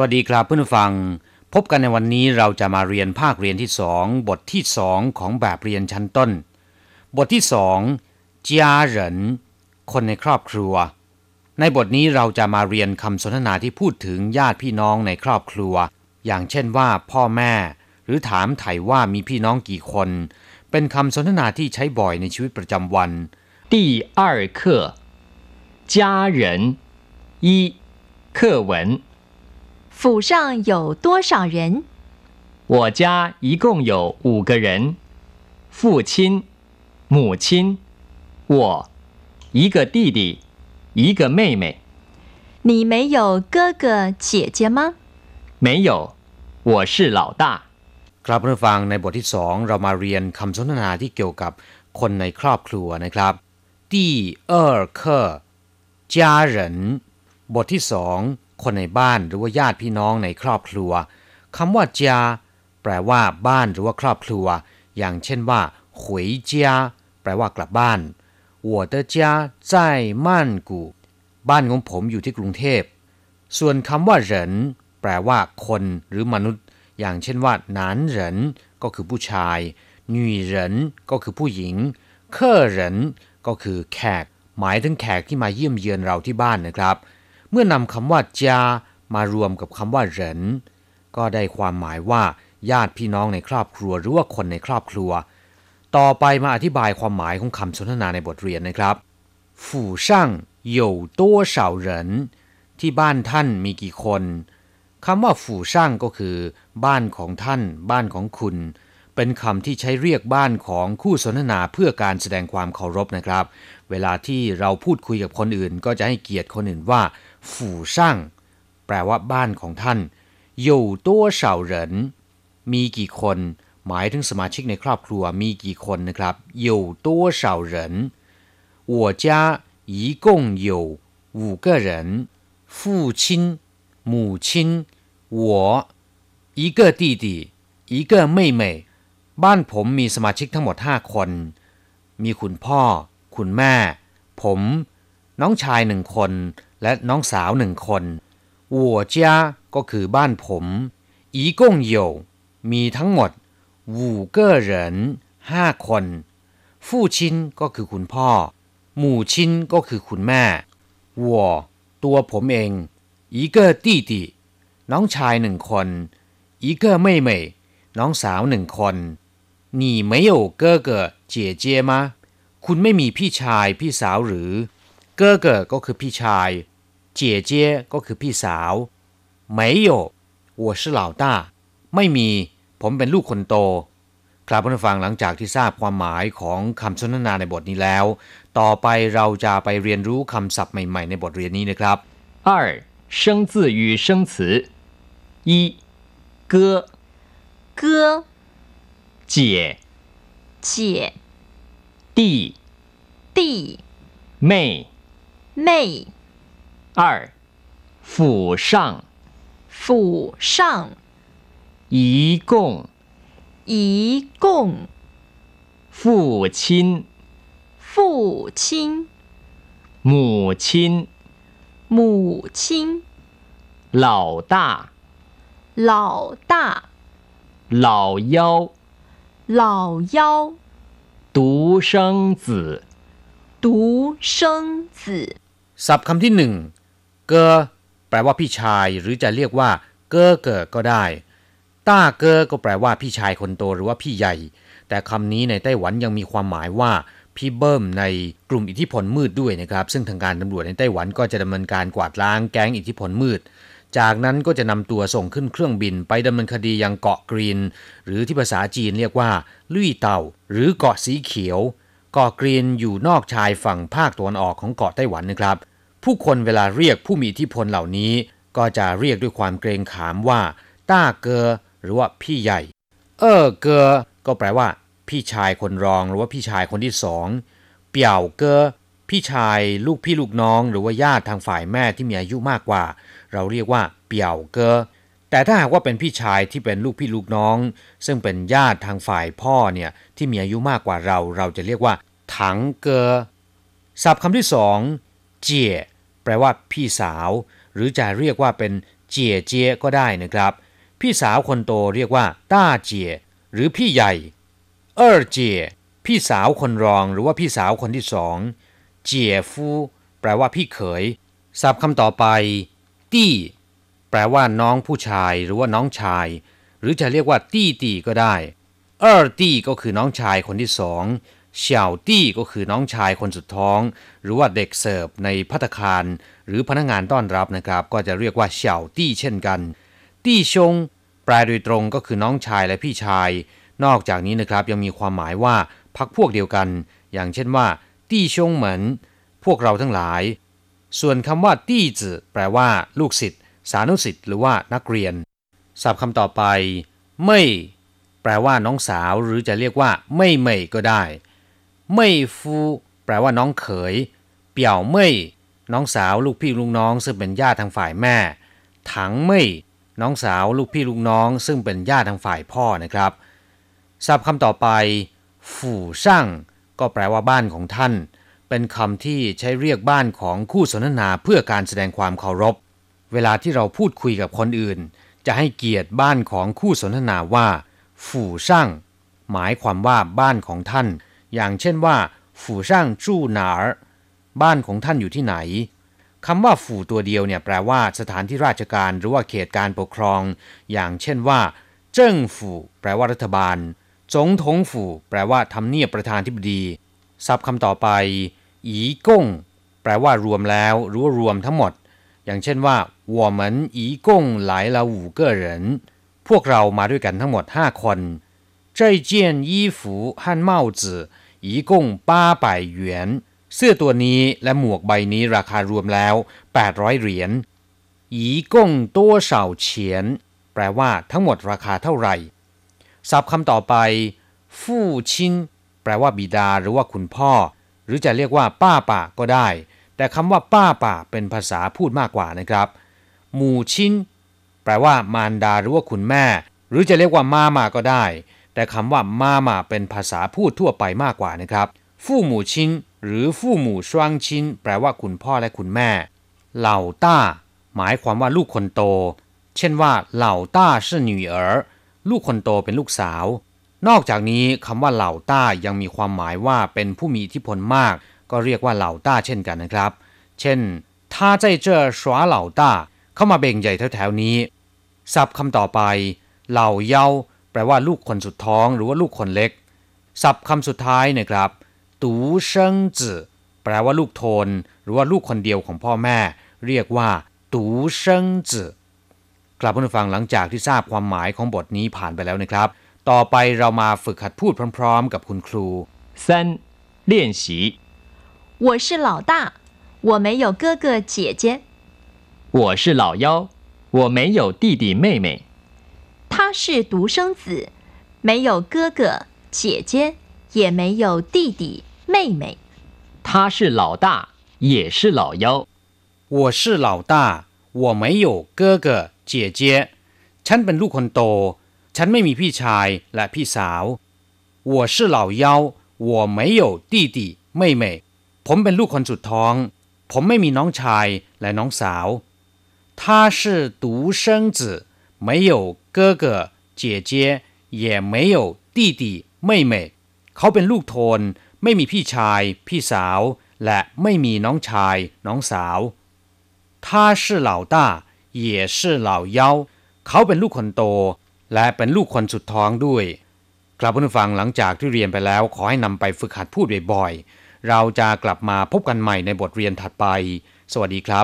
วัสดีครับเพื่อนผู้ฟัง พบกันในวันนี้เราจะมาเรียนภาคเรียนที่สองบทที่สองของแบบเรียนชั้นต้น บทที่สอง家人คนในครอบครัว ในบทนี้เราจะมาเรียนคำสนทนาที่พูดถึงญาติพี่น้องในครอบครัว อย่างเช่นว่าพ่อแม่ หรือถามไถ่ว่ามีพี่น้องกี่คน เป็นคำสนทนาที่ใช้บ่อยในชีวิตประจำวัน 第二课，家人一课文。 府上有多少人？我家一共有五个人，父亲、母亲，我，一个弟弟，一个妹妹。你没有哥哥姐姐吗？没有，我是老大。 ครับเพื่อนผู้ฟังในบทที่สองเรามาเรียนคำสนทนาที่เกี่ยวกับคนในครอบครัวนะครับ第二课家人บทที่สอง คนในบ้านหรือว่าญาติพี่น้องในครอบครัวคำว่า家แปลว่าบ้านหรือว่าครอบครัว อย่างเช่นว่า回家แปลว่ากลับบ้าน我的家在曼谷บ้านของผมอยู่ที่กรุงเทพ ส่วนคำว่าเหรินแปลว่าคนหรือมนุษย์ อย่างเช่นว่าหนานเหรินก็คือผู้ชายหนุ่ยเหรินก็คือผู้หญิง เคอเหรินก็คือแขก หมายถึงแขกที่มาเยี่ยมเยือนเราที่บ้านนะครับ เมื่อนำคำว่าจามารวมกับคำว่าเหรินก็ได้ความหมายว่า ญาติพี่น้องในครอบครัวหรือว่าคนในครอบครัว ต่อไปมาอธิบายความหมายของคำสนทนาในบทเรียนนะครับ府上有多少人ที่บ้านท่านมีกี่คนคำว่าฝูช่างก็คือ บ้านของท่าน บ้านของคุณ เป็นคำที่ใช้เรียกบ้านของคู่สนทนาเพื่อการแสดงความเคารพนะครับ เวลาที่เราพูดคุยกับคนอื่น ก็จะให้เกียรติคนอื่นว่า ฝูช่างแปลว่าบ้านของท่าน有多少人มีกี่คน หมายถึงสมาชิกในครอบครัวมีกี่คนนะครับ有多少人我家一共有五个人，父亲、母亲，我，一个弟弟，一个妹妹。บ้านผมมีสมาชิกทั้งหมดห้าคน มีคุณพ่อ คุณแม่ ผม น้องชายหนึ่งคน และน้องสาวหนึ่งคน我家ก็คือบ้านผม一共有มีทั้งหมด五个人ห้าคน父亲ก็คือคุณพ่อ หมู่ชินก็คือคุณแม่我ตัวผมเอง一个弟弟น้องชายหนึ่งคน一个妹妹น้องสาวหนึ่งคน你没有哥哥姐姐吗คุณไม่มีพี่ชายพี่สาวหรือ 哥哥ก็คือพี่ชาย姐姐ก็คือพี่สาว没有我是老大ไม่มี ผมเป็นลูกคนโต ครับผู้ฟังหลังจากที่ทราบความหมายของคำสนทนาในบทนี้แล้ว ต่อไปเราจะไปเรียนรู้คำศัพท์ใหม่ๆ ในบทเรียนนี้นะครับ 二生字与生词，一哥哥、姐姐、弟弟、妹。 妹、二府上。府上，一共一共父亲、父亲、母亲、母亲、老大、老大、老幺、老幺、独生子。独生子。 ศัพท์คำที่หนึ่งเกอแปลว่าพี่ชาย หรือจะเรียกว่า เกอเกอก็ได้ ต้าเกอก็แปลว่าพี่ชายคนโตหรือว่าพี่ใหญ่ แต่คำนี้ในไต้หวันยังมีความหมายว่าพี่เบิ้มในกลุ่มอิทธิพลมืดด้วยนะครับ ซึ่งทางการตำรวจในไต้หวันก็จะดำเนินการกวาดล้างแก๊งอิทธิพลมืด จากนั้นก็จะนำตัวส่งขึ้นเครื่องบินไปดำเนินคดียังเกาะกรีน หรือที่ภาษาจีนเรียกว่า ลุยเต่า หรือเกาะสีเขียว กาะกรีนอยู่นอกชายฝั่งภาคตะวันออกของเกาะไต้หวันนะครับ ผู้คนเวลาเรียกผู้มีอิทธิพลเหล่านี้ ก็จะเรียกด้วยความเกรงขามว่า ต้าเกอหรือว่าพี่ใหญ่ เออเกอก็แปลว่า พี่ชายคนรองหรือว่าพี่ชายคนที่สองเปี่ยวเกอพี่ชายลูกพี่ลูกน้อง หรือว่าญาติทางฝ่ายแม่ที่มีอายุมากกว่า เราเรียกว่าเปี่ยวเกอแต่ถ้าหากว่าเป็นพี่ชายที่เป็นลูกพี่ลูกน้อง ซึ่งเป็นญาติทางฝ่ายพ่อเนี่ยที่มีอายุมากกว่าเรา เราจะเรียกว่า ถังเกอศัพท์คำที่สองเจี๋ยแปลว่าพี่สาว หรือจะเรียกว่าเป็นเจี๋ยเจี๋ยก็ได้นะครับ พี่สาวคนโตเรียกว่าต้าเจี๋ยหรือพี่ใหญ่เออเจี๋ยพี่สาวคนรองหรือว่าพี่สาวคนที่สองเจี๋ยฟูแปลว่าพี่เขยศัพท์คำต่อไป ตี้ แปลว่าน้องผู้ชายหรือว่าน้องชาย หรือจะเรียกว่าตี้ตีก็ได้เออตี้ก็คือน้องชายคนที่สอง เฉียวตี้ก็คือน้องชายคนสุดท้อง หรือว่าเด็กเสิร์ฟในพัตคาร หรือพนักงานต้อนรับนะครับ ก็จะเรียกว่าเฉียวตี้เช่นกัน ตี้ชง แปลโดยตรงก็คือน้องชายและพี่ชาย นอกจากนี้นะครับยังมีความหมายว่าพักพวกเดียวกัน อย่างเช่นว่า ตี้ชงเหมือน พวกเราทั้งหลาย ส่วนคำว่า ตี้จื่อแปลว่า ลูกศิษย์สานุศิษย์หรือว่านักเรียนศัพท์คำต่อไปเม่ แปลว่าน้องสาวหรือจะเรียกว่าเม่ยเม่ก็ได้ เม่ยฟูแปลว่าน้องเขย เปี่ยวเม่ยน้องสาวลูกพี่ลูกน้อง ซึ่งเป็นญาติทางฝ่ายแม่ ถังเม่ยน้องสาวลูกพี่ลูกน้อง ซึ่งเป็นญาติทางฝ่ายพ่อนะครับศัพท์คำต่อไป ฝู่ช่างก็แปลว่าบ้านของท่าน เป็นคำที่ใช้เรียกบ้านของคู่สนทนาเพื่อการแสดงความเคารพ เวลาที่เราพูดคุยกับคนอื่น จะให้เกียรติบ้านของคู่สนทนาว่า ฝู่ช่างหมายความว่าบ้านของท่าน อย่างเช่นว่า ฝู่ช่างจู้หนาร์บ้านของท่านอยู่ที่ไหนคำว่าฝู่ตัวเดียวเนี่ยแปลว่าสถานที่ราชการหรือว่าเขตการปกครอง อย่างเช่นว่า เจิ้งฝู่แปลว่ารัฐบาล จงทงฝู่แปลว่าทำเนียบประธานธิบดี ศัพท์คำต่อไป อีก้งแปลว่ารวมแล้วหรือว่ารวมทั้งหมด อย่างเช่นว่า我们一共来了五个人พวกเรามาด้วยกันทั้งหมด 5 คน 这件衣服和帽子一共八百元เสื้อตัวนี้และหมวกใบนี้ราคารวมแล้ว 800 เหรียญ一共多少钱แปลว่าทั้งหมดราคาเท่าไหร่ ศัพท์คำต่อไป ฟู่ชินแปลว่าบิดาหรือว่าคุณพ่อ หรือจะเรียกว่าป้าป่าก็ได้ แต่คำว่าป้าป่าเป็นภาษาพูดมากกว่านะครับ หมู่ชินแปลว่ามารดาหรือว่าคุณแม่ หรือจะเรียกว่ามามาก็ได้ แต่คำว่ามามาเป็นภาษาพูดทั่วไปมากกว่านะครับ ฟู่หมู่ชินหรือฟู่หมู่ชวงชินแปลว่าคุณพ่อและคุณแม่ เหล่าต้า หมายความว่าลูกคนโต เช่นว่าเหล่าต้า是女儿ลูกคนโตเป็นลูกสาว นอกจากนี้คำว่าเหล่าต้ายังมีความหมายว่าเป็นผู้มีอิทธิพลมาก ก็เรียกว่าเหล่าต้าเช่นกันนะครับ เช่น他在这耍老大เข้ามาเบ่งใหญ่แถวๆนี้ ศัพท์คำต่อไป เหล่าเยา แปลว่าลูกคนสุดท้องหรือว่าลูกคนเล็ก ศัพท์คำสุดท้ายนะครับ ตูเซิงจื่อแปลว่าลูกโทน หรือว่าลูกคนเดียวของพ่อแม่ เรียกว่า ตูเซิงจื่อกลับมาฟังหลังจากที่ทราบความหมายของบทนี้ผ่านไปแล้วนะครับ ต่อไปเรามาฝึกหัดพูดพร้อมๆ กับคุณครู 三、练习。我是老大，我没有哥哥姐姐。我是老幺，我没有弟弟妹妹。 他是独生子，没有哥哥姐姐，也没有弟弟妹妹。他是老大，也是老幺。我是老大我没有哥哥姐姐ฉันเป็นลูกคนโต ฉันไม่มีพี่ชายและพี่สาว我是老幺我没有弟弟妹妹ผมเป็นลูกคนสุดท้อง ผมไม่มีน้องชายและน้องสาว他是独生子没有 哥哥姐姐也没有弟弟妹妹เขาเป็นลูกโทน ไม่มีพี่ชาย พี่สาว และไม่มีน้องชาย น้องสาว他是老大也是老幺เขาเป็นลูกคนโต และเป็นลูกคนสุดท้องด้วย กลับมาฟังหลังจากที่เรียนไปแล้ว ขอให้นำไปฝึกหัดพูดบ่อยๆ เราจะกลับมาพบกันใหม่ในบทเรียนถัดไป สวัสดีครับ